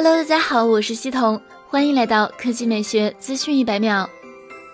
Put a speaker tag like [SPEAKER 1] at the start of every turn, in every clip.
[SPEAKER 1] Hello，大家好，我是西彤，欢迎来到科技美学资讯一百秒。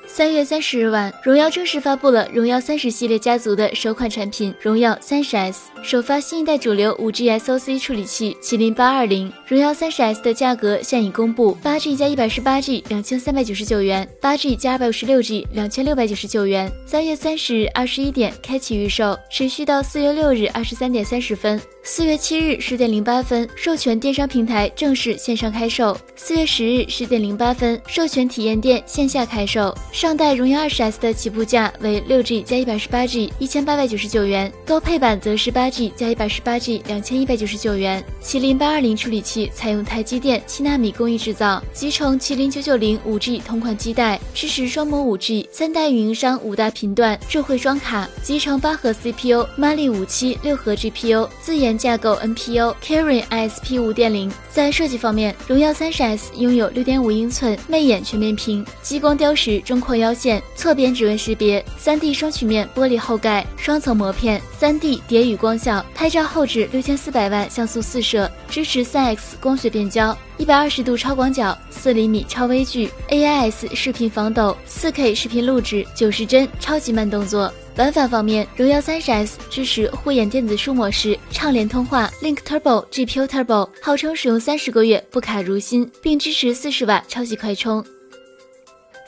[SPEAKER 1] 三月三十日晚，荣耀正式发布了荣耀三十系列家族的首款产品荣耀三十 S，首发新一代主流五 G SoC 处理器麒麟八二零。荣耀三十 S 的价格现已公布，八 G 加一百十八 G 两千三百九十九元，八 G 加二百五十六 G 两千六百九十九元。三月三十日二十一点开启预售，持续到四月六日二十三点三十分。四月七日十点零八分，授权电商平台正式线上开售。四月十日十点零八分，授权体验店线下开售。上代荣耀二十 S 的起步价为六 G 加一百十八 G，一千八百九十九元；高配版则是八 G 加一百十八 G，两千一百九十九元。麒麟八二零处理器采用台积电七纳米工艺制造，集成麒麟九九零五 G 同款基带，支持双模五 G，三代运营商五大频段，智慧双卡，集成八核 CPU，马力五七六核 GPU，自研。架构 NPU Kirin ISP 五点零，在设计方面，荣耀三十 S 拥有六点五英寸魅眼全面屏、激光雕石中扩腰线、侧边指纹识别、三 D 双曲面玻璃后盖、双层膜片、三 D 叠雨光效，拍照后置六千四百万像素四摄，支持三 X 光学变焦，一百二十度超广角，四厘米超微距，AIS 视频防抖，四 K 视频录制，九十帧超级慢动作。玩法方面，荣耀三十 S 支持护眼电子书模式、畅联通话、Link Turbo、GPU Turbo，号称使用三十个月不卡如新，并支持四十瓦超级快充。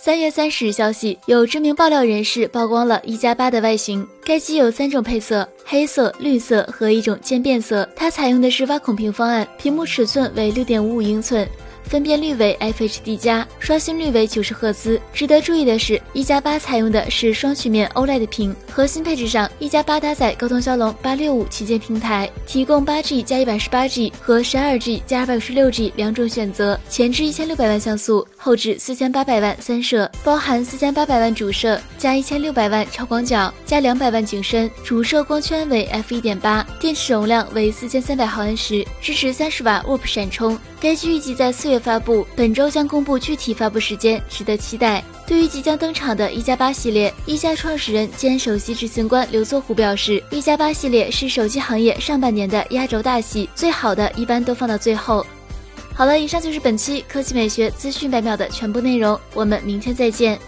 [SPEAKER 1] 三月三十日消息，有知名爆料人士曝光了一加八的外形，该机有三种配色：黑色、绿色和一种渐变色。它采用的是挖孔屏方案，屏幕尺寸为六点五五英寸。分辨率为 FHD+，加，刷新率为九十赫兹。值得注意的是，一加八采用的是双曲面 OLED 屏。核心配置上，一加八搭载高通骁龙八六五旗舰平台，提供八 G 加一百十八 G 和十二 G 加二百五十六 G 两种选择。前置一千六百万像素，后置四千八百万三摄，包含四千八百万主摄加一千六百万超广角加两百万景深。主摄光圈为 f 一点八，电池容量为四千三百毫安时，支持三十瓦 WOP 闪充。该机预计在四月月发布，本周将公布具体发布时间，值得期待。对于即将登场的一加八系列，一加创始人兼首席执行官刘作虎表示，一加八系列是手机行业上半年的压轴大戏，最好的一般都放到最后。好了，以上就是本期科技美学资讯百秒的全部内容，我们明天再见。